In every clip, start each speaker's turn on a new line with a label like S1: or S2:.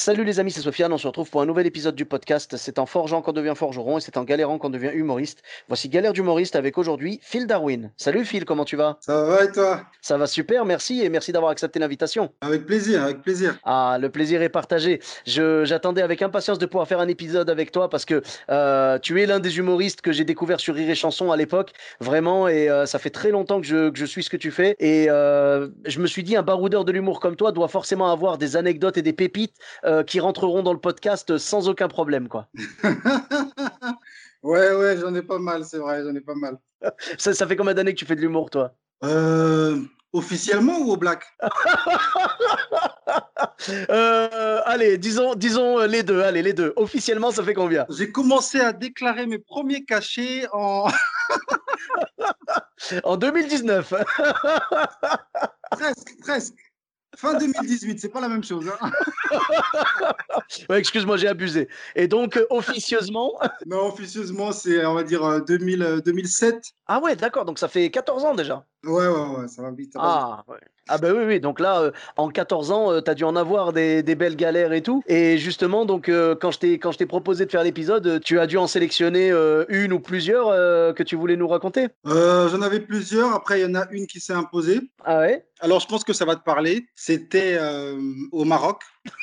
S1: Salut les amis, c'est Sofiane. On se retrouve pour un nouvel épisode du podcast. C'est en forgeant qu'on devient forgeron et c'est en galérant qu'on devient humoriste. Voici Galère d'humoriste avec aujourd'hui Phil Darwin. Salut Phil, comment tu vas?
S2: Ça va et toi?
S1: Ça va super, merci et merci d'avoir accepté l'invitation.
S2: Avec plaisir, avec plaisir.
S1: Ah, le plaisir est partagé. J'attendais avec impatience de pouvoir faire un épisode avec toi parce que euh, tu es l'un des humoristes que j'ai découvert sur Rire et Chanson à l'époque, vraiment, et euh, ça fait très longtemps que je, que je suis ce que tu fais. Et euh, je me suis dit, un baroudeur de l'humour comme toi doit forcément avoir des anecdotes et des pépites euh, qui rentreront dans le podcast sans aucun problème, quoi.
S2: ouais, ouais, j'en ai pas mal, c'est vrai, j'en ai pas mal.
S1: Ça, ça fait combien d'années que tu fais de l'humour, toi?
S2: Euh, officiellement ou au black?
S1: Euh, Allez, disons, disons les deux. Allez, les deux. Officiellement, ça fait combien?
S2: J'ai commencé à déclarer mes premiers cachets en
S1: En 2019.
S2: presque, presque. Fin 2018, c'est pas la même chose. hein.
S1: Ouais, Excuse-moi, j'ai abusé. Et donc, euh, officieusement?
S2: Non, officieusement, c'est, on va dire, euh, 2000, euh, 2007.
S1: Ah ouais, d'accord, donc ça fait 14 ans déjà.
S2: Ouais, ouais, ouais, ça va vite.
S1: Ah, ouais. ah ben oui, oui, donc là, euh, en 14 ans, tu as dû en avoir des, des belles galères et tout. Et justement, donc, euh, quand je t'ai proposé de faire l'épisode, euh, tu as dû en sélectionner euh, une ou plusieurs euh, que tu voulais nous raconter?
S2: Euh, J'en avais plusieurs. Après, il y en a une qui s'est imposée.
S1: Ah ouais?
S2: Alors, je pense que ça va te parler. C'était euh, au Maroc.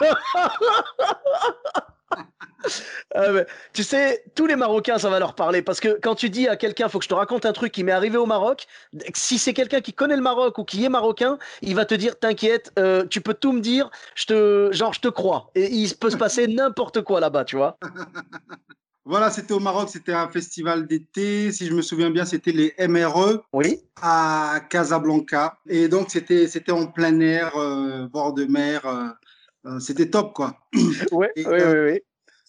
S1: Ah. Tu sais, tous les Marocains, ça va leur parler. Parce que quand tu dis à quelqu'un, faut que je te raconte un truc qui m'est arrivé au Maroc, si c'est quelqu'un qui connaît le Maroc ou qui est marocain, il va te dire, t'inquiète, euh, tu peux tout me dire, je te, genre, je te crois. Et il peut se passer n'importe quoi là-bas, tu vois.
S2: Voilà, c'était au Maroc, c'était un festival d'été. Si je me souviens bien, c'était les MRE.
S1: Oui.
S2: à Casablanca. Et donc, c'était, en plein air, euh, bord de mer. euh, c'était top, quoi.
S1: Ouais,
S2: Et,
S1: oui,
S2: euh,
S1: oui, oui.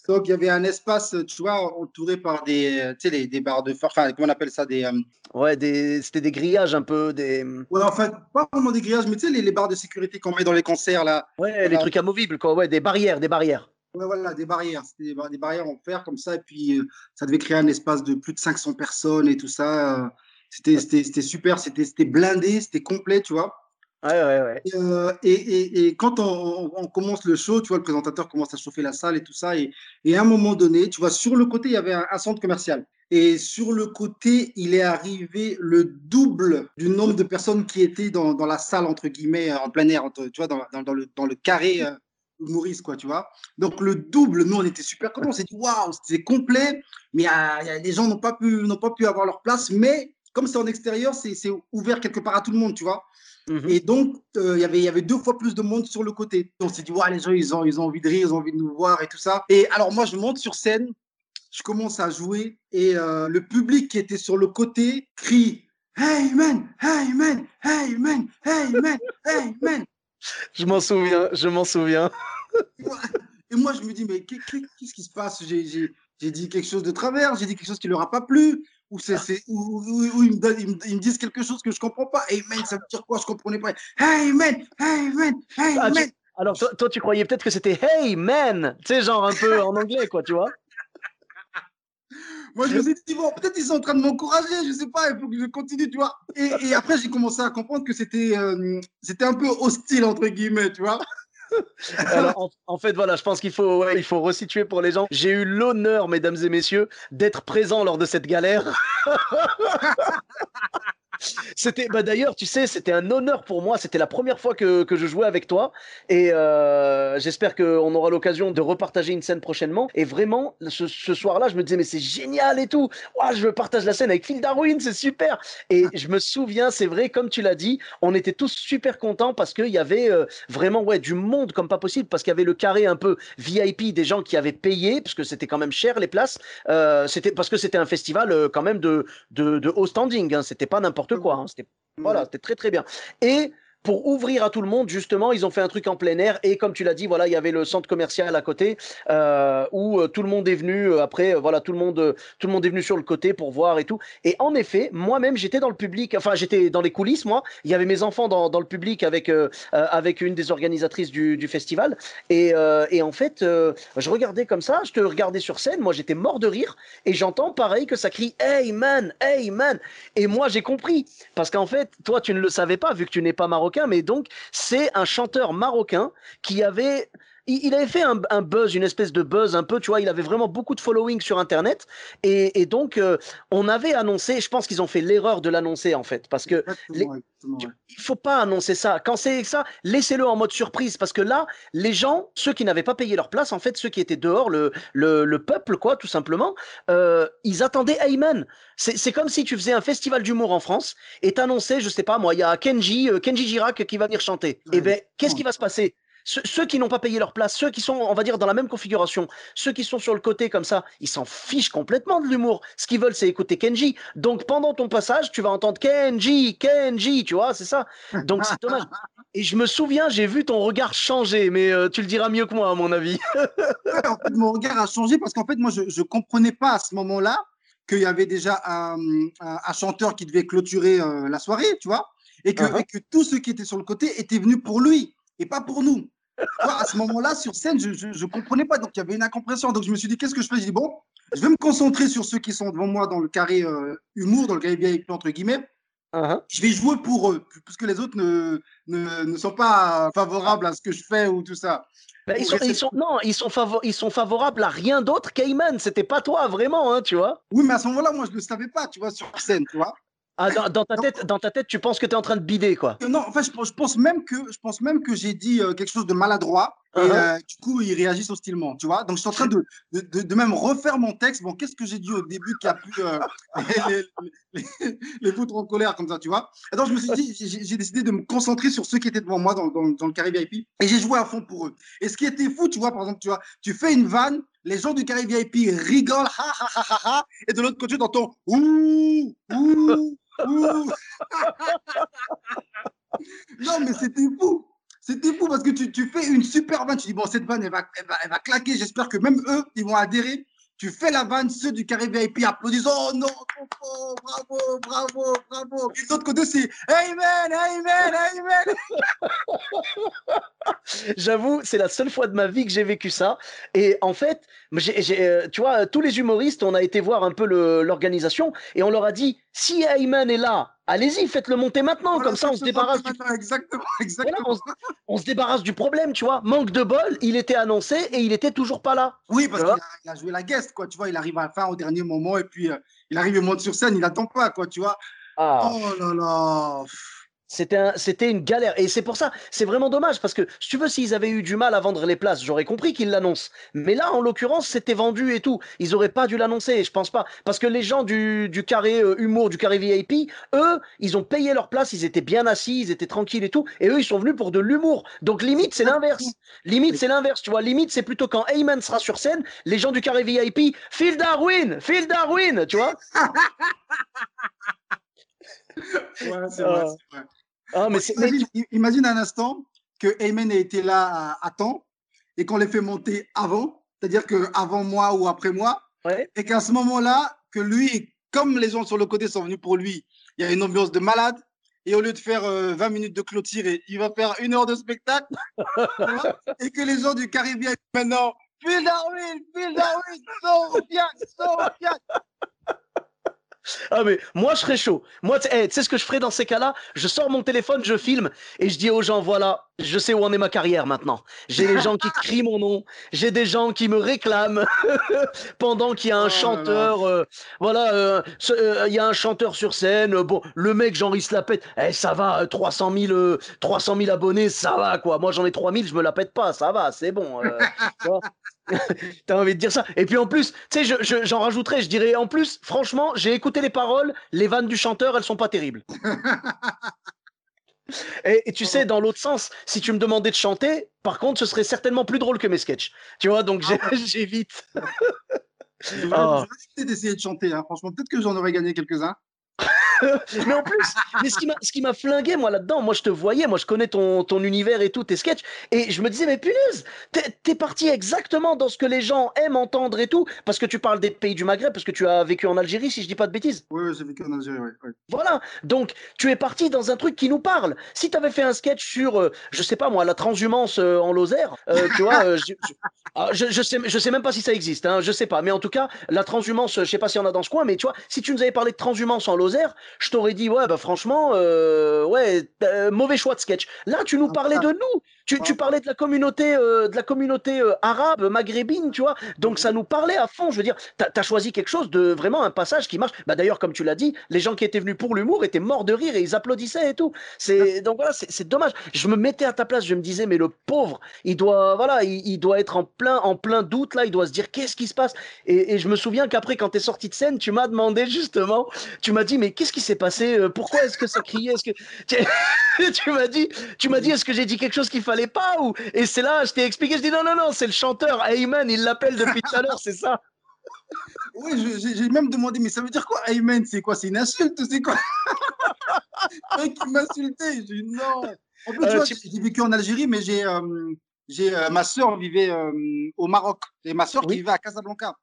S2: Donc, il y avait un espace, tu vois, entouré par des, euh, tu sais, les- des barres de phare. Enfin, comment on appelle ça des, euh,
S1: Ouais, des, c'était des grillages un peu, des,
S2: Ouais, en fait, pas vraiment des grillages, mais tu sais, les, les barres de sécurité qu'on met dans les concerts, là.
S1: ouais, les
S2: Voilà.
S1: trucs amovibles, quoi. Ouais, des barrières, des barrières.
S2: Ouais, voilà, des barrières. C'était des, bar- des barrières en fer, comme ça. Et puis, euh, ça devait créer un espace de plus de 500 personnes et tout ça. euh, C'était, c'était, c'était super. C'était, c'était blindé, c'était complet, tu vois.
S1: Ouais, ouais, ouais.
S2: Et, euh, et, quand on, commence le show, tu vois, le présentateur commence à chauffer la salle et tout ça. Et, à un moment donné, tu vois, sur le côté, il y avait un, centre commercial. Et sur le côté, il est arrivé le double du nombre de personnes qui étaient dans, dans la salle, entre guillemets, en plein air, entre- tu vois, dans, dans- le, dans le carré euh, Maurice, quoi, tu vois. Donc, le double, nous, on était super contents. On s'est dit, waouh, c'est complet. Mais a- les gens n'ont pas, pu- pas pu avoir leur place. Mais comme c'est en extérieur, c'est ouvert quelque part à tout le monde, tu vois.
S1: Mhm.
S2: Et donc, euh, il y avait- il y avait deux fois plus de monde sur le côté. On s'est dit, ouais, les gens, ils ont, ils ont envie de rire, ils ont envie de nous voir et tout ça. Et alors, moi, je monte sur scène, je commence à jouer et euh, le public qui était sur le côté crie Hey man, hey man, hey man, hey man, hey man.
S1: Je m'en souviens, je m'en souviens.
S2: Et moi, je me dis, mais qu'est- qu'est- qu'est-ce qui se passe? J'ai- dit quelque chose de travers, j'ai dit quelque chose qui leur a pas plu, ou, c'est, c'est- ou ils, me donnent- ils me- ils me disent quelque chose que je comprends pas. Hey man, ça veut dire quoi? Je comprenais pas. Hey man, hey man, hey
S1: Ah, tu-
S2: man.
S1: Alors, toi, toi, tu croyais peut-être que c'était Hey man, tu sais, genre un peu en anglais, quoi, tu vois.
S2: Moi, je me suis dit, bon, peut-être ils sont en train de m'encourager, je sais pas, il faut que je continue, tu vois. Et, et après, j'ai commencé à comprendre que c'était euh, c'était un peu hostile, entre guillemets, tu vois.
S1: En, fait, voilà, je pense qu'il faut, faut resituer pour les gens. J'ai eu l'honneur, mesdames et messieurs, d'être présent lors de cette galère. C'était, bah d'ailleurs, tu sais, c'était un honneur pour moi. C'était la première fois que, que je jouais avec toi. Et euh, j'espère qu'on aura l'occasion de repartager une scène prochainement. Et vraiment, ce, ce soir-là, je me disais, mais c'est génial et tout. Ouah, je partage la scène avec Phil Darwin, c'est super. Et je me souviens, c'est vrai, comme tu l'as dit, on était tous super contents parce qu'il y avait euh, vraiment ouais, du monde comme pas possible. Parce qu'il y avait le carré un peu VIP des gens qui avaient payé, parce que c'était quand même cher les places. Euh, c'était parce que c'était un festival euh, quand même de, de, de haut standing. Hein, c'était pas n'importe quoi. hein, c'était voilà, c'était très très bien. Et pour ouvrir à tout le monde, justement, ils ont fait un truc en plein air. Et comme tu l'as dit, voilà, il y avait le centre commercial à côté euh, où euh, tout le monde est venu. Euh, après, voilà, tout le monde, tout le monde est venu sur le côté pour voir et tout. Et en effet, moi-même, j'étais dans le public. Enfin, j'étais dans les coulisses, moi. Il y avait mes enfants dans, le public avec avec une des organisatrices du, du festival. Et, et, en fait, je regardais comme ça. Je te regardais sur scène. Moi, j'étais mort de rire. Et j'entends pareil que ça crie Hey man, hey man. Et moi, j'ai compris parce qu'en fait, toi, tu ne le savais pas vu que tu n'es pas marocain, mais donc c'est un chanteur marocain qui avait il, avait fait un, buzz, une espèce de buzz un peu, tu vois, il avait vraiment beaucoup de following sur Internet. Et, donc, euh, on avait annoncé, je pense qu'ils ont fait l'erreur de l'annoncer en fait, parce que il il faut pas annoncer ça. Quand c'est ça, laissez-le en mode surprise, parce que là, les gens, ceux qui n'avaient pas payé leur place, en fait, ceux qui étaient dehors, le, le, peuple, quoi, tout simplement, euh, ils attendaient Ayman. C'est comme si tu faisais un festival d'humour en France et t'annonçais, je sais pas moi, il y a Kenji, euh, Kenji Girac qui va venir chanter. et eh ben, qu'est-ce qui va se passer? Ceux, qui n'ont pas payé leur place, ceux qui sont, on va dire, dans la même configuration, ceux qui sont sur le côté comme ça, ils s'en fichent complètement de l'humour. Ce qu'ils veulent, c'est écouter Kenji. Donc pendant ton passage, tu vas entendre Kenji, Kenji, tu vois, c'est ça. Donc c'est dommage. Et je me souviens, j'ai vu ton regard changer, mais euh, tu le diras mieux que moi, à mon avis.
S2: en fait, mon regard a changé parce qu'en fait, moi, je ne comprenais pas à ce moment-là qu'il y avait déjà un, chanteur qui devait clôturer euh, la soirée, tu vois, et que, uh-huh. et que tous ceux qui étaient sur le côté étaient venus pour lui et pas pour nous à ce moment-là, sur scène, je ne comprenais pas. Donc, il y avait une incompréhension. Donc, je me suis dit, qu'est-ce que je fais? Je dis, bon, je vais me concentrer sur ceux qui sont devant moi dans le carré euh, humour, dans le carré VIP, entre guillemets. Uh-huh. Je vais jouer pour eux, puisque les autres ne, ne, ne, sont pas favorables à ce que je fais ou tout ça.
S1: Bah, ils, sont, ils, sont, non, ils sont, ils sont favorables à rien d'autre qu'Ayman. C'était pas toi, vraiment, hein, tu vois.
S2: Oui, mais à ce moment-là, moi, je ne le savais pas, tu vois, sur scène, tu vois.
S1: Ah, dans, ta tête, dans ta tête, tu penses que tu es en train de bider, quoi.
S2: Non, en fait, je, pense même que, je pense même que j'ai dit euh, quelque chose de maladroit. Et uh-huh. euh, du coup, ils réagissent hostilement, tu vois. Donc, je suis en train de, de, de, même refaire mon texte. Bon, qu'est-ce que j'ai dit au début qui a pu euh, les, les, les, foutre en colère comme ça, tu vois. Et donc, je me suis dit, j'ai décidé de me concentrer sur ceux qui étaient devant moi dans, dans, dans le carré VIP. Et j'ai joué à fond pour eux. Et ce qui était fou, tu vois, par exemple, tu vois, tu fais une vanne, les gens du carré VIP rigolent, ha ha ha ha ha, et de l'autre côté, tu entends ouh, ouh non, mais c'était fou. C'était fou parce que tu, tu, fais une super vanne. Tu dis, bon, cette vanne, elle va, elle va, elle va claquer. J'espère que même eux, ils vont adhérer. Tu fais la vanne, ceux du carré VIP applaudissent. Oh non, bravo, bravo, bravo. Et de l'autre côté, c'est Amen, Amen, Amen.
S1: J'avoue, c'est la seule fois de ma vie que j'ai vécu ça. Et en fait, euh, tu vois, tous les humoristes, on a été voir un peu l'organisation et on leur a dit si Ayman est là, allez-y, faites-le monter maintenant, comme ça on se débarrasse. Du...
S2: Exactement, exactement.
S1: on, se... débarrasse du problème, tu vois. Manque de bol, il était annoncé et il était toujours pas là.
S2: Oui, parce qu'il a, joué la guest, quoi. Tu vois, il arrive à la fin au dernier moment et puis euh, il arrive, il monte sur scène, il n'attend pas, quoi, tu vois. Ah. Oh là là.
S1: C'était une galère. Et c'est pour ça, c'est vraiment dommage parce que si tu veux, s'ils avaient eu du mal à vendre les places, j'aurais compris qu'ils l'annoncent. Mais là, en l'occurrence, c'était vendu et tout. Ils auraient pas dû l'annoncer, je pense pas. Parce que les gens du, du carré euh, humour, du carré VIP, eux, ils ont payé leur place, ils étaient bien assis, ils étaient tranquilles et tout. Et eux, ils sont venus pour de l'humour. Donc limite, c'est l'inverse. Limite, c'est l'inverse, tu vois. Limite, c'est plutôt quand Heyman sera sur scène, les gens du carré VIP, Phil Darwin, Phil Darwin, tu vois.
S2: ouais, c'est vrai, vrai. Ah, mais imagine, un instant que Ayman ait été là à, temps et qu'on l'ait fait monter avant, c'est-à-dire qu'avant moi ou après moi, et qu'à ce moment-là, que lui, comme les gens sur le côté sont venus pour lui, il y a une ambiance de malade. Et au lieu de faire 20 euh, minutes de clôture, il va faire une heure de spectacle. et que les gens du Caribien maintenant, Phil Darwin, Phil Darwin, Sofiane, Sofiane.
S1: Ah mais moi je serais chaud. Moi tu sais ce que je ferais dans ces cas-là? Je sors mon téléphone, je filme et je dis aux gens voilà, je sais où en est ma carrière maintenant. J'ai des gens qui crient mon nom, j'ai des gens qui me réclament pendant qu'il y a un oh chanteur euh, voilà, euh, euh, il y a un chanteur sur scène, bon, le mec Jean-Ry se la pète. Eh ça va 300 000 300 000 abonnés, ça va quoi. Moi j'en ai 3000, je me la pète pas, ça va, c'est bon. T'as envie de dire ça. Et puis en plus, tu sais, j'en rajouterais, je dirais en plus, franchement, j'ai écouté les paroles, les vannes du chanteur, elles sont pas terribles. et, tu sais, dans l'autre sens, si tu me demandais de chanter, par contre, ce serait certainement plus drôle que mes sketchs. Tu vois, donc ah j'évite.
S2: J'aurais oh. d'essayer de chanter, hein. franchement, peut-être que j'en aurais gagné quelques-uns.
S1: Mais en plus, mais ce qui m'a flingué, moi, là-dedans, moi, je te voyais, moi, je connais ton, ton univers et tout, tes sketchs, et je me disais, mais punaise, t'es es parti exactement dans ce que les gens aiment entendre et tout, parce que tu parles des pays du Maghreb, parce que tu as vécu en Algérie, si je dis pas de bêtises.
S2: Oui, j'ai vécu en Algérie, oui.
S1: Voilà, donc tu es parti dans un truc qui nous parle. Si tu avais fait un sketch sur, euh, je sais pas moi, la transhumance euh, en Lozère, euh, tu vois, ah, je, je, sais, je sais même pas si ça existe, hein, je sais pas, mais en tout cas, la transhumance, je sais pas s'il y en a dans ce coin, mais tu vois, si tu nous avais parlé de transhumance en Lozère, je t'aurais dit, ouais, bah franchement, ouais, mauvais choix de sketch. Là, tu nous parlais de nous. Tu, tu parlais de la communauté, de la communauté arabe, maghrébine, tu vois. Donc ça nous parlait à fond. Je veux dire, tu as, choisi quelque chose de vraiment un passage qui marche. Bah, D'ailleurs, comme tu l'as dit, les gens qui étaient venus pour l'humour étaient morts de rire et ils applaudissaient et tout. C'est Donc voilà, c'est dommage. Je me mettais à ta place, je me disais, mais le pauvre, il doit, voilà, il, doit être en plein, en plein doute là, il doit se dire, qu'est-ce qui se passe? Et, et, je me souviens qu'après, quand tu es sorti de scène, tu m'as demandé justement, tu m'as dit, mais qu'est-ce qui s'est passé euh, Pourquoi est-ce que ça criait Est-ce que tu m'as dit, tu m'as dit, est-ce que j'ai dit quelque chose qu'il fallait pas ou Et c'est là, je t'ai expliqué, je dis non, non, non, c'est le chanteur Ayman, il l'appelle depuis tout à l'heure, c'est ça.
S2: Oui, j'ai même demandé, mais ça veut dire quoi, Ayman C'est quoi C'est une insulte C'est quoi? Mec qui m'insultait. J'ai non. En plus, euh, j'ai vécu en Algérie, mais j'ai, euh, j'ai euh, ma soeur vivait au Maroc. Et ma soeur qui vivait à Casablanca.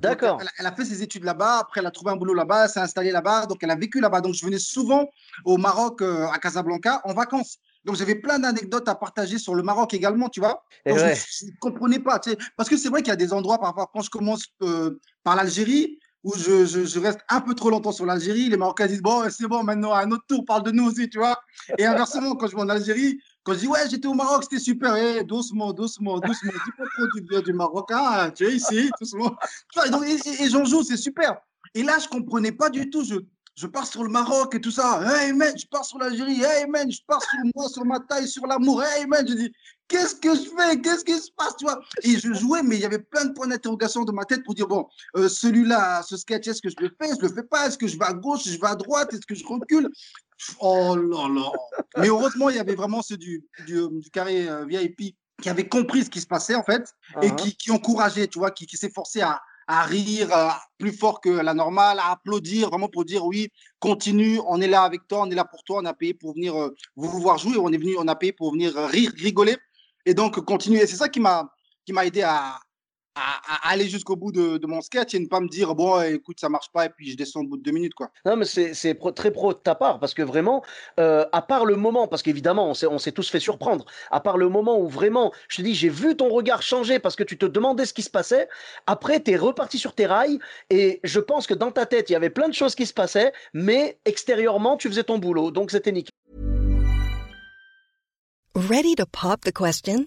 S1: D'accord.
S2: Elle, elle, a fait ses études là-bas, après elle a trouvé un boulot là-bas, elle s'est installée là-bas, donc elle a vécu là-bas. Donc je venais souvent au Maroc, à Casablanca, en vacances. Donc, j'avais plein d'anecdotes à partager sur le Maroc également, tu vois. Donc, je ne comprenais pas. Tu sais, parce que c'est vrai qu'il y a des endroits, par quand je commence euh, par l'Algérie, où je, je, je, reste un peu trop longtemps sur l'Algérie, les Marocains disent Bon, c'est bon, maintenant, à un autre tour, parle de nous aussi, tu vois. Et inversement, quand je vais en Algérie, quand je dis Ouais, j'étais au Maroc, c'était super, eh, doucement, doucement, doucement, dis pas trop du du Maroc, hein, tu es ici, doucement. et, j'en joue, c'est super. Et là, je ne comprenais pas du tout. Je, je pars sur le Maroc et tout ça. Hey man, je pars sur l'Algérie. Hey man, je pars sur moi, sur ma taille, sur l'amour. Hey man, je dis, qu'est-ce que je fais? Qu'est-ce qui se passe? Et je jouais, mais il y avait plein de points d'interrogation dans ma tête pour dire, bon, euh, celui-là, ce sketch, est-ce que je le fais? Je le fais pas Est-ce que je vais à gauche? Je vais à droite? Est-ce que je recule? Oh là là Mais heureusement, il y avait vraiment ceux du, du, du carré euh, VIP qui avaient compris ce qui se passait en fait et uh-huh. qui, qui encourageaient, tu vois, qui, qui s'efforçaient à, à rire plus fort que la normale, à applaudir, vraiment pour dire oui, continue, on est là avec toi, on est là pour toi, on a payé pour venir euh, vous voir jouer, on est venu, on a payé pour venir rire, rigoler. Et donc, continuer. C'est ça qui m'a qui m'a aidé à, à, aller jusqu'au bout de, mon sketch et ne pas me dire bon écoute ça marche pas et puis je descends au bout de deux minutes quoi.
S1: Non mais c'est très pro de ta part parce que vraiment euh, à part le moment parce qu'évidemment on s'est tous fait surprendre à part le moment où vraiment je te dis j'ai vu ton regard changer parce que tu te demandais ce qui se passait après tu es reparti sur tes rails et je pense que dans ta tête il y avait plein de choses qui se passaient mais extérieurement tu faisais ton boulot donc c'était nickel.
S3: Ready to pop the question?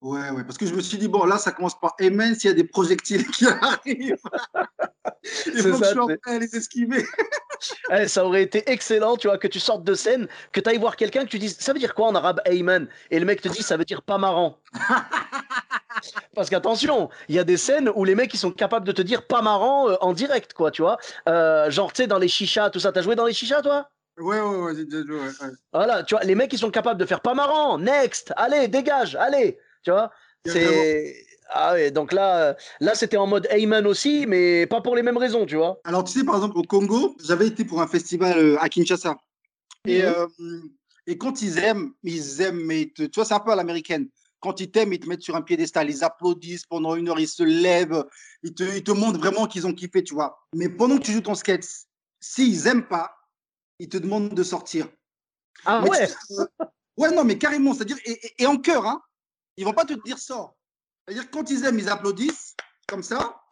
S2: Ouais, ouais, parce que je me suis dit, bon, là, ça commence par Amen s'il y a des projectiles qui arrivent. Il faut ça, que je sois prêt à les esquiver.
S1: Eh, ça aurait été excellent, tu vois, que tu sortes de scène, que tu ailles voir quelqu'un, que tu dises, ça veut dire quoi en arabe, Amen Et le mec te dit, ça veut dire pas marrant. Parce qu'attention, il y a des scènes où les mecs ils sont capables de te dire pas marrant euh, en direct, quoi, tu vois. Euh, genre, tu sais, dans les chichas, tout ça. T'as joué dans les chichas, toi?
S2: Ouais, ouais, ouais, j'ai joué. Ouais.
S1: Voilà, tu vois, les mecs ils sont capables de faire pas marrant, next, allez, dégage, allez, tu vois. C'est. Ah ouais, donc là, là c'était en mode Ayman aussi, mais pas pour les mêmes raisons, tu vois.
S2: Alors, tu sais, par exemple, au Congo, j'avais été pour un festival euh, à Kinshasa. Et, mhm. euh, et quand ils aiment, ils aiment, mais tu vois, c'est un peu à l'américaine. Quand ils t'aiment, ils te mettent sur un piédestal, ils applaudissent pendant une heure, ils se lèvent, ils te, ils te montrent vraiment qu'ils ont kiffé, tu vois. Mais pendant que tu joues ton sketch, s'ils n'aiment pas, ils te demandent de sortir.
S1: Ah ouais?
S2: Ouais, non, mais carrément, c'est-à-dire, et, et, en cœur, hein, ils vont pas te dire sort. C'est-à-dire, quand ils aiment, ils applaudissent, comme ça.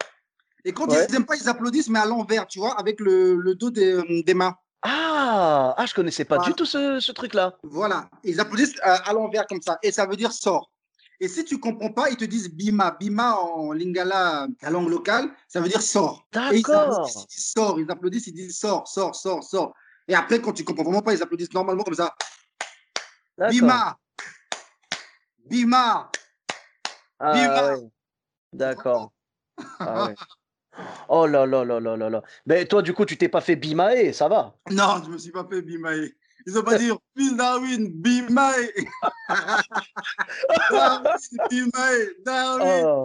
S2: Et quand ils n'aiment pas, ils applaudissent, mais à l'envers, tu vois, avec le, le dos des, euh, des, mains.
S1: Ah, ah, je connaissais pas du tout ce, ce truc-là.
S2: Voilà, ils applaudissent à, à l'envers comme ça, et ça veut dire sort. Et si tu comprends pas, ils te disent Bima. Bima en lingala, la langue locale, ça veut dire sort. Ils
S1: D'accord.
S2: ils. Ils applaudissent, ils disent sort, sort, sort, sort. Et après, quand tu comprends vraiment pas, ils applaudissent normalement comme ça. Bima. Bima.
S1: Ah,
S2: Bima.
S1: ouais. D'accord. Ah ouais. Oh là là là là là là. Mais toi, du coup, tu t'es pas fait bimaer, ça va?
S2: Non, je me suis pas fait Bimae. Ils ont pas dit Phil Darwin, Bimae. Darwin, Bimae. Darwin,
S1: Oh.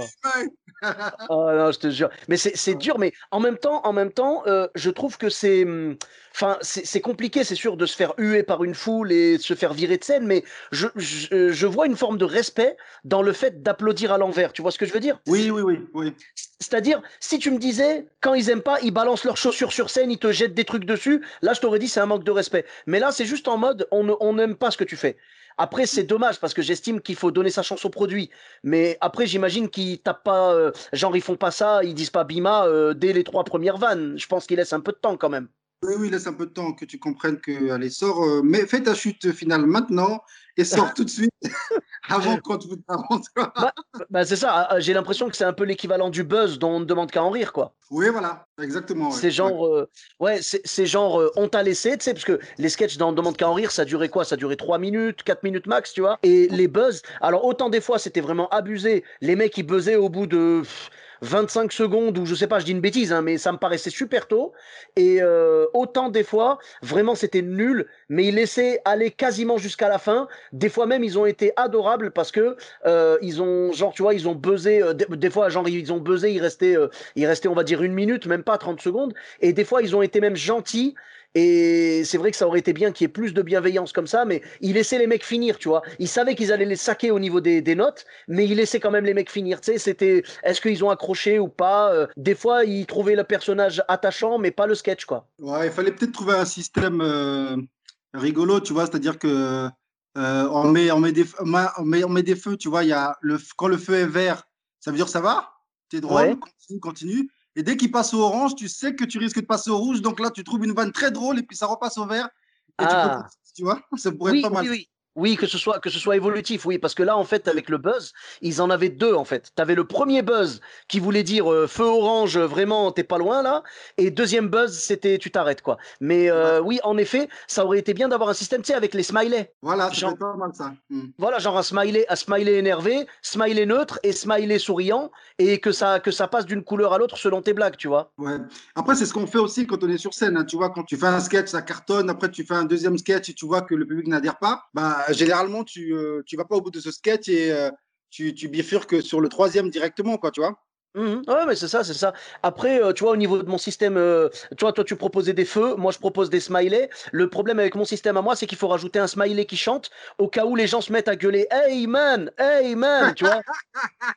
S1: Oh non, je te jure. Mais c'est dur, mais en même temps, en même temps, euh, je trouve que c'est, hum, enfin, c'est compliqué, c'est sûr, de se faire huer par une foule et de se faire virer de scène, mais je, je, je vois une forme de respect dans le fait d'applaudir à l'envers. Tu vois ce que je veux dire?
S2: Oui, oui, oui, oui.
S1: C'est-à-dire, si tu me disais, quand ils aiment pas, ils balancent leurs chaussures sur scène, ils te jettent des trucs dessus, là, je t'aurais dit, c'est un manque de respect. Mais là, c'est juste en mode, on n'aime pas ce que tu fais. Après, c'est dommage parce que j'estime qu'il faut donner sa chance au produit. Mais après, j'imagine qu'ils tapent pas, euh, genre, ils font pas ça, ils disent pas Bima euh, dès les trois premières vannes. Je pense qu'ils laissent un peu de temps quand même.
S2: Oui, oui, laisse un peu de temps que tu comprennes que, allez, sors, euh, mais fais ta chute finale maintenant et sors tout de suite avant qu'on te toi.
S1: Bah, bah, c'est ça, euh, j'ai l'impression que c'est un peu l'équivalent du buzz dont on ne demande qu'à en rire, quoi.
S2: Oui, voilà, exactement. ouais,
S1: C'est genre, euh, ouais, c'est genre, euh, on t'a laissé, tu sais, parce que les sketchs dans Demande qu'à en rire, ça durait quoi? Ça durait 3 minutes, 4 minutes max, tu vois? Et les buzz, alors autant des fois c'était vraiment abusé, les mecs ils buzzaient au bout de pff, 25 secondes, ou je sais pas, je dis une bêtise, hein, mais ça me paraissait super tôt. Et euh, autant des fois, vraiment c'était nul, mais ils laissaient aller quasiment jusqu'à la fin. Des fois même, ils ont été adorables parce que euh, ils ont, genre, tu vois, ils ont buzzé, euh, des, fois, genre, ils ont buzzé, il restait, euh, il restait, on va dire, une minute, même pas 30 secondes. Et des fois, ils ont été même gentils. Et c'est vrai que ça aurait été bien qu'il y ait plus de bienveillance comme ça, mais ils laissaient les mecs finir, tu vois. Ils savaient qu'ils allaient les saquer au niveau des, des notes, mais ils laissaient quand même les mecs finir. Tu sais, c'était est-ce qu'ils ont accroché ou pas. euh, Des fois, ils trouvaient le personnage attachant, mais pas le sketch, quoi.
S2: Ouais, il fallait peut-être trouver un système euh, rigolo, tu vois, c'est-à-dire que euh, on, met, on, met des, on, met, on met- des feux, tu vois, il y a le, quand le feu est vert, ça veut dire ça va, t'es drôle,
S1: Ouais.
S2: continue, continue. Et dès qu'il passe au orange, tu sais que tu risques de passer au rouge, donc là, tu trouves une vanne très drôle et puis ça repasse au vert. Et tu peux
S1: Ah.
S2: tu vois, ça pourrait
S1: Oui,
S2: être pas mal.
S1: oui, oui. Que ce soit que ce soit évolutif, oui, parce que là, en fait, avec le buzz, ils en avaient deux, en fait. Tu avais le premier buzz qui voulait dire euh, feu orange, euh, vraiment, t'es pas loin là, et deuxième buzz, c'était tu t'arrêtes, quoi. Mais euh, oui, en effet, ça aurait été bien d'avoir un système, tu sais, avec les smileys.
S2: Voilà,
S1: Genre-
S2: pas mal ça. Hmm.
S1: Voilà, genre un smiley, un smiley énervé, smiley neutre et smiley souriant, et que ça que ça passe d'une couleur à l'autre selon tes blagues, tu vois.
S2: Ouais. Après, c'est ce qu'on fait aussi quand on est sur scène. hein. Tu vois, quand tu fais un sketch, ça cartonne. Après, tu fais un deuxième sketch et tu vois que le public n'adhère pas. Bah, généralement, tu euh, tu vas pas au bout de ce sketch et euh, tu, tu bifurques sur le troisième directement, quoi, tu vois.
S1: Mhm. Ouais, mais c'est ça, c'est ça. Après, euh, tu vois, au niveau de mon système, euh, tu vois, toi, tu proposais des feux, moi, je propose des smileys. Le problème avec mon système à moi, c'est qu'il faut rajouter un smiley qui chante au cas où les gens se mettent à gueuler Hey man, hey man, tu vois.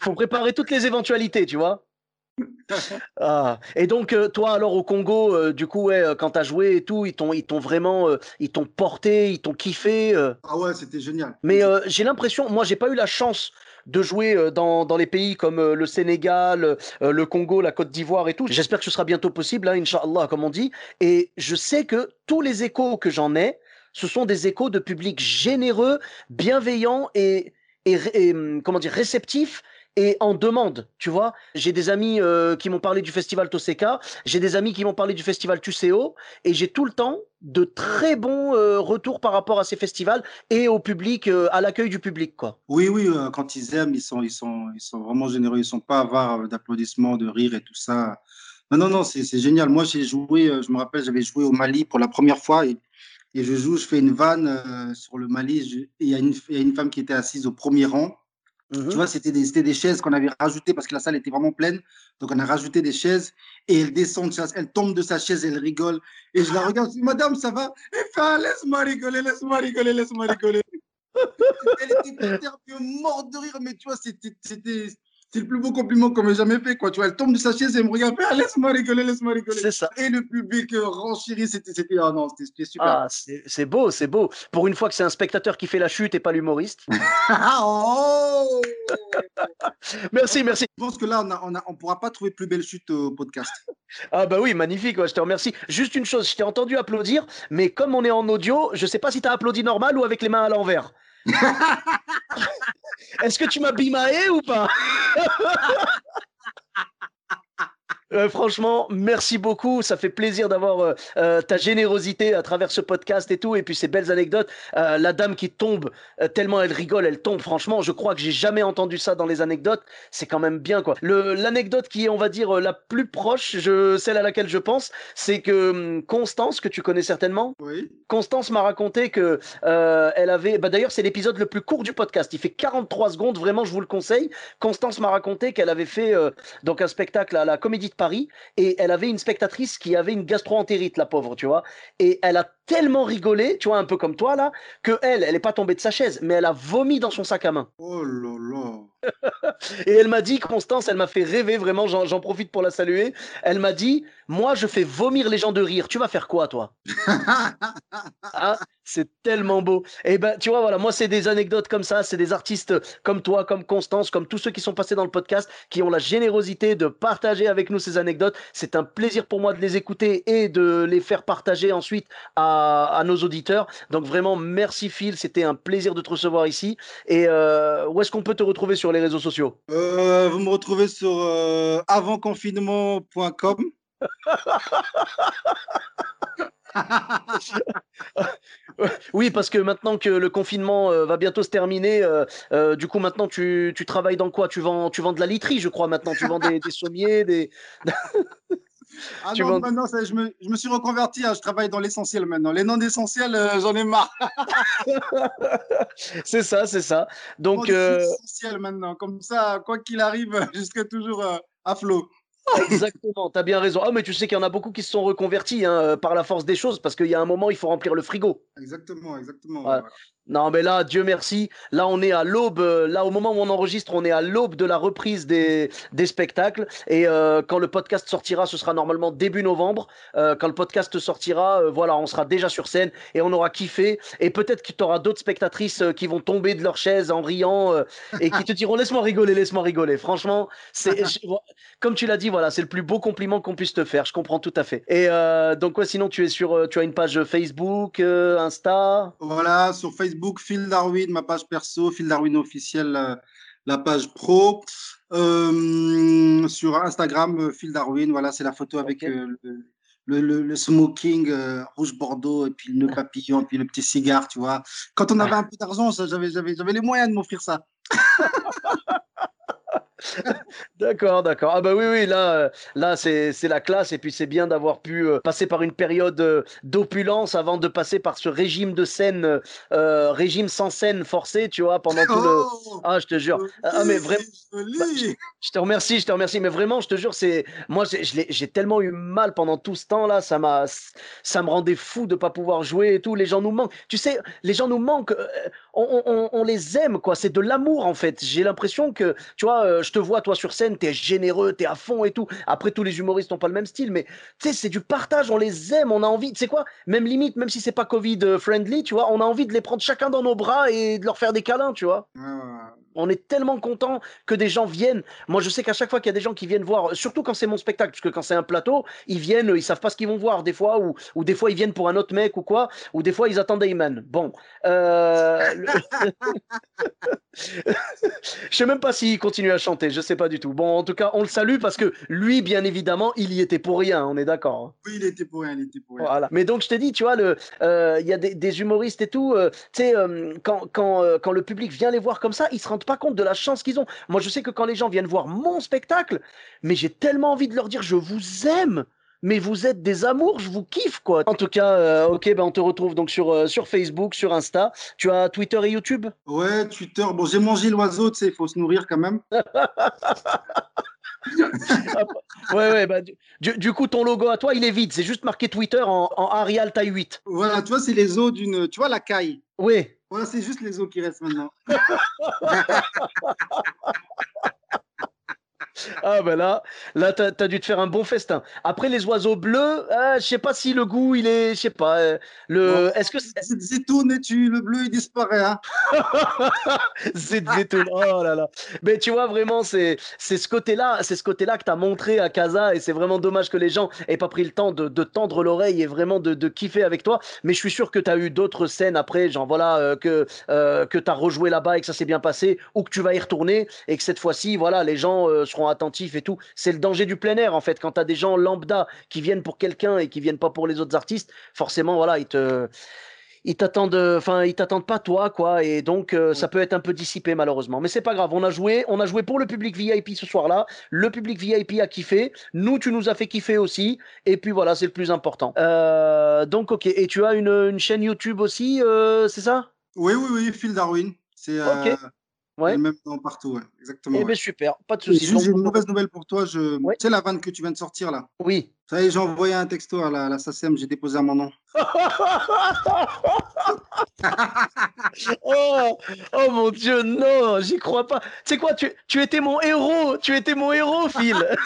S1: Faut préparer toutes les éventualités, tu vois. Ah. Et donc, euh, toi, alors au Congo, euh, du coup, ouais, euh, quand t'as joué et tout, ils t'ont, ils t'ont vraiment, euh, ils t'ont porté, ils t'ont kiffé. euh.
S2: Ah ouais, c'était génial.
S1: Mais j'ai l'impression, moi, j'ai pas eu la chance de jouer dans, dans les pays comme le Sénégal, le Congo, la Côte d'Ivoire et tout. J'espère que ce sera bientôt possible, hein, Inch'Allah, comme on dit. Et je sais que tous les échos que j'en ai, ce sont des échos de public généreux, bienveillant et, et, hum, comment dire, réceptif et en demande, tu vois. J'ai des amis euh, qui m'ont parlé du festival Toseka, j'ai des amis qui m'ont parlé du festival Tuseo, et j'ai tout le temps de très bons euh, retours par rapport à ces festivals et au public, euh, à l'accueil du public, quoi.
S2: Oui, oui, quand ils aiment, ils sont, ils sont, ils sont vraiment généreux. Ils sont pas avares d'applaudissements, de rire et tout ça. Non, non, non, c'est génial. Moi, j'ai joué, je me rappelle, j'avais joué au Mali pour la première fois et, je joue, je fais une vanne sur le Mali. il y a une femme qui était assise au premier rang.
S1: Mhm.
S2: Tu vois, c'était des, des chaises qu'on avait rajoutées parce que la salle était vraiment pleine. Donc, on a rajouté des chaises et elle descend, elle tombe de sa chaise, elle rigole. Et je la regarde, je dis, Madame, ça va? Fait, Ah, laisse-moi rigoler, laisse-moi rigoler, laisse-moi rigoler. elle était terre, morte de rire, mais tu vois, c'était, c'est le plus beau compliment qu'on m'ait jamais fait, quoi. Tu vois, elle tombe de sa chaise et elle me regarde, Ah, laisse-moi rigoler, laisse-moi rigoler.
S1: C'est ça.
S2: Et le public euh, renchérit, c'était, c'était, ah non, c'était, super.
S1: Ah, c'est c'est beau, c'est beau. Pour une fois que c'est un spectateur qui fait la chute et pas l'humoriste.
S2: Oh
S1: Merci, merci.
S2: Je pense que là, on a, on a, on pourra pas trouver plus belle chute au podcast.
S1: Ah bah oui, magnifique, ouais, je te remercie. Juste une chose, je t'ai entendu applaudir, mais comme on est en audio, je sais pas si t'as applaudi normal ou avec les mains à l'envers. Est-ce que tu m'as bimaé ou pas? Euh, franchement, merci beaucoup. Ça fait plaisir d'avoir euh, euh, ta générosité à travers ce podcast et tout, et puis ces belles anecdotes. la dame qui tombe tellement elle rigole, elle tombe. Franchement, je crois que j'ai jamais entendu ça dans les anecdotes. C'est quand même bien quoi. L'anecdote qui est, on va dire, la plus proche, je, celle à laquelle je pense, c'est que hum, Constance, que tu connais certainement,
S2: oui.
S1: Constance m'a raconté que elle avait. Bah, D'ailleurs, c'est l'épisode le plus court du podcast. Il fait 43 secondes. Vraiment, je vous le conseille. Constance m'a raconté qu'elle avait fait donc un spectacle à la Comédie de Paris et elle avait une spectatrice qui avait une gastro-entérite, la pauvre, tu vois. Et elle a tellement rigolé, tu vois, un peu comme toi là, que elle, elle n'est pas tombée de sa chaise, mais elle a vomi dans son sac à main.
S2: Oh là là.
S1: et elle m'a dit, Constance, elle m'a fait rêver, vraiment, j'en profite pour la saluer. Elle m'a dit, moi, je fais vomir les gens de rire. Tu vas faire quoi, toi? Ah, C'est tellement beau. Et eh ben, tu vois, voilà, moi, c'est des anecdotes comme ça, c'est des artistes comme toi, comme Constance, comme tous ceux qui sont passés dans le podcast, qui ont la générosité de partager avec nous ces anecdotes. C'est un plaisir pour moi de les écouter et de les faire partager ensuite à, nos auditeurs. Donc vraiment, merci Phil, c'était un plaisir de te recevoir ici. Et euh, où est-ce qu'on peut te retrouver sur les réseaux sociaux?
S2: Euh, Vous me retrouvez sur euh, avantconfinement.com.
S1: oui, parce que maintenant que le confinement va bientôt se terminer, du coup maintenant tu, travailles dans quoi? Tu vends, tu vends de la literie, je crois maintenant. Tu vends des, des sommiers, des.
S2: Ah non, maintenant, je, me, je, me, suis reconverti, hein, je travaille dans l'essentiel maintenant. Les non-essentiels, euh, j'en ai marre.
S1: c'est ça, c'est ça. Donc,
S2: euh... essentiel maintenant. Comme ça, quoi qu'il arrive, jusqu'à toujours euh, à flot.
S1: Exactement, tu as bien raison. Ah, mais tu sais qu'il y en a beaucoup qui se sont reconvertis hein, par la force des choses parce qu'il y a un moment, il faut remplir le frigo.
S2: Exactement, exactement.
S1: Non, mais là, Dieu merci. Là, on est à l'aube. Euh, là, au moment où on enregistre, on est à l'aube de la reprise des, des spectacles. Et euh, quand le podcast sortira, ce sera normalement début novembre. quand le podcast sortira, voilà, on sera déjà sur scène et on aura kiffé. Et peut-être que tu auras d'autres spectatrices qui vont tomber de leur chaise en riant et qui te diront Laisse-moi rigoler, laisse-moi rigoler. Franchement, c'est comme tu l'as dit, voilà, c'est le plus beau compliment qu'on puisse te faire. Je comprends tout à fait. Et euh, donc, quoi, sinon, tu es sur, euh, tu as une page Facebook, euh, Insta?
S2: Voilà, sur Facebook, Phil Darwin, ma page perso, Phil Darwin officiel, la page pro. sur Instagram, Phil Darwin, voilà, c'est la photo avec le, smoking rouge bordeaux et puis le nœud papillon et puis le petit cigare, tu vois. Quand on avait un peu d'argent, j'avais les moyens de m'offrir ça.
S1: d'accord, d'accord. Ah bah oui, oui, là, euh, là c'est la classe et puis c'est bien d'avoir pu euh, passer par une période euh, d'opulence avant de passer par ce régime de scène, régime sans scène forcé, tu vois, pendant tout le... Oh, ah, je te jure. Ah, mais vraiment... Bah, je, te remercie, je te remercie, mais vraiment, je te jure, c'est... Moi, j'ai tellement eu mal pendant tout ce temps-là, ça m'a... Ça me rendait fou de pas pouvoir jouer et tout. Les gens nous manquent. Tu sais, les gens nous manquent. On, on, on les aime, quoi. C'est de l'amour, en fait. J'ai l'impression que, tu vois, je te vois, toi, sur scène, t'es généreux, t'es à fond et tout. Après, tous les humoristes n'ont pas le même style, mais tu sais, c'est du partage, on les aime, on a envie, tu sais quoi, même limite, même si c'est pas Covid-friendly, tu vois, on a envie de les prendre chacun dans nos bras et de leur faire des câlins, tu vois. On est tellement content que des gens viennent. Moi, je sais qu'à chaque fois qu'il y a des gens qui viennent voir, surtout quand c'est mon spectacle, parce que quand c'est un plateau, ils viennent, ils savent pas ce qu'ils vont voir des fois, ou, ou des fois ils viennent pour un autre mec ou quoi, ou des fois ils attendent Ayman. Bon. Euh... je sais même pas s'il continue à chanter, je sais pas du tout. Bon, en tout cas, on le salue parce que lui, bien évidemment, il y était pour rien, on est d'accord. Hein.
S2: Oui, il était pour rien, il était pour rien.
S1: Voilà. Mais donc, je t'ai dit, tu vois, euh, il y a des, humoristes et tout, euh, tu sais, euh, quand, quand, quand le public vient les voir comme ça, ils se rendent pas compte de la chance qu'ils ont. Moi, je sais que quand les gens viennent voir mon spectacle, mais j'ai tellement envie de leur dire, je vous aime mais vous êtes des amours, je vous kiffe quoi. En tout cas, euh, ok, ben on te retrouve donc sur, euh, sur Facebook, sur Insta. Tu as Twitter et YouTube?
S2: Ouais, Twitter. Bon, j'ai mangé l'oiseau, tu sais, il faut se nourrir quand même.
S1: ouais, ouais, bah, du, coup, ton logo à toi, il est vide. C'est juste marqué Twitter en, en Arial taille 8.
S2: Voilà, tu vois, c'est les os d'une. Tu vois, la caille
S1: Oui.
S2: Voilà, c'est juste les os qui restent maintenant.
S1: Ah ben là, là t'as as dû te faire un bon festin. Après les oiseaux bleus, ah, je sais pas si le goût il est, je sais pas. Euh, le, est-ce que
S2: zitoun et tu le bleu il disparaît hein
S1: zitoun, oh là là. Mais tu vois vraiment c'est c'est ce côté-là, c'est ce côté-là que t'as montré à Casa et c'est vraiment dommage que les gens aient pas pris le temps de, de tendre l'oreille et vraiment de, de, kiffer avec toi. Mais je suis sûr que tu as eu d'autres scènes après, genre voilà euh, que euh, que t'as rejoué là-bas et que ça s'est bien passé ou que tu vas y retourner et que cette fois-ci voilà les gens euh, seront attentifs et tout. C'est le danger du plein air en fait. Quand tu as des gens lambda qui viennent pour quelqu'un et qui viennent pas pour les autres artistes, forcément voilà, ils te ils t'attendent enfin ils t'attendent pas toi quoi. Et donc euh, ça peut être un peu dissipé malheureusement. Mais c'est pas grave. On a joué on a joué pour le public VIP ce soir-là. Le public VIP a kiffé. Nous tu nous as fait kiffer aussi. Et puis voilà c'est le plus important. Euh, donc ok. Et tu as une, une chaîne YouTube aussi c'est ça?
S2: Oui oui oui Phil Darwin. C'est Ouais. même temps partout, ouais. exactement.
S1: Eh bien, super, pas de soucis.
S2: J'ai une mauvaise nouvelle pour toi. Je... Tu sais la vanne que tu viens de sortir là
S1: Oui.
S2: Ça y est, j'ai envoyé un texto à la, la SACEM, j'ai déposé à mon nom.
S1: oh, oh mon Dieu, non, j'y crois pas. Tu sais quoi, tu, tu étais mon héros, tu étais mon héros, Phil.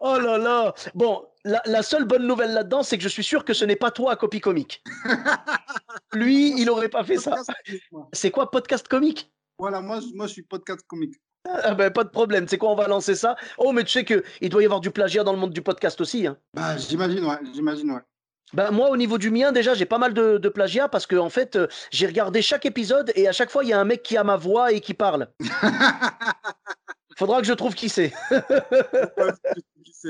S1: oh là là. Bon, la, seule bonne nouvelle là-dedans, c'est que je suis sûr que ce n'est pas toi à copie comique. Lui, il n'aurait pas fait ça. C'est quoi podcast comique?
S2: Voilà, moi, moi je suis podcast comique.
S1: Ah ben, pas de problème, c'est quoi, on va lancer ça? Oh, mais tu sais qu'il doit y avoir du plagiat dans le monde du podcast aussi. Hein.
S2: Bah, j'imagine, ouais, j'imagine, ouais.
S1: Ben, moi, au niveau du mien, déjà, j'ai pas mal de, de plagiat parce que, en fait, euh, j'ai regardé chaque épisode et à chaque fois, il y a un mec qui a ma voix et qui parle. Faudra que je trouve qui c'est.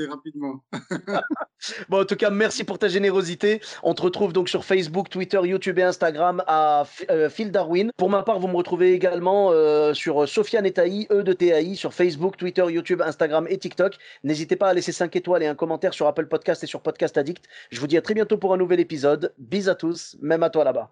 S2: rapidement.
S1: bon, en tout cas, merci pour ta générosité. On te retrouve donc sur Facebook, Twitter, YouTube et Instagram à euh, Phil Darwin. Pour ma part, vous me retrouvez également euh, sur Sofiane Etaï, E de TAI, sur Facebook, Twitter, YouTube, Instagram et TikTok. N'hésitez pas à laisser 5 étoiles et un commentaire sur Apple Podcast et sur Podcast Addict. Je vous dis à très bientôt pour un nouvel épisode. Bis à tous, même à toi là-bas.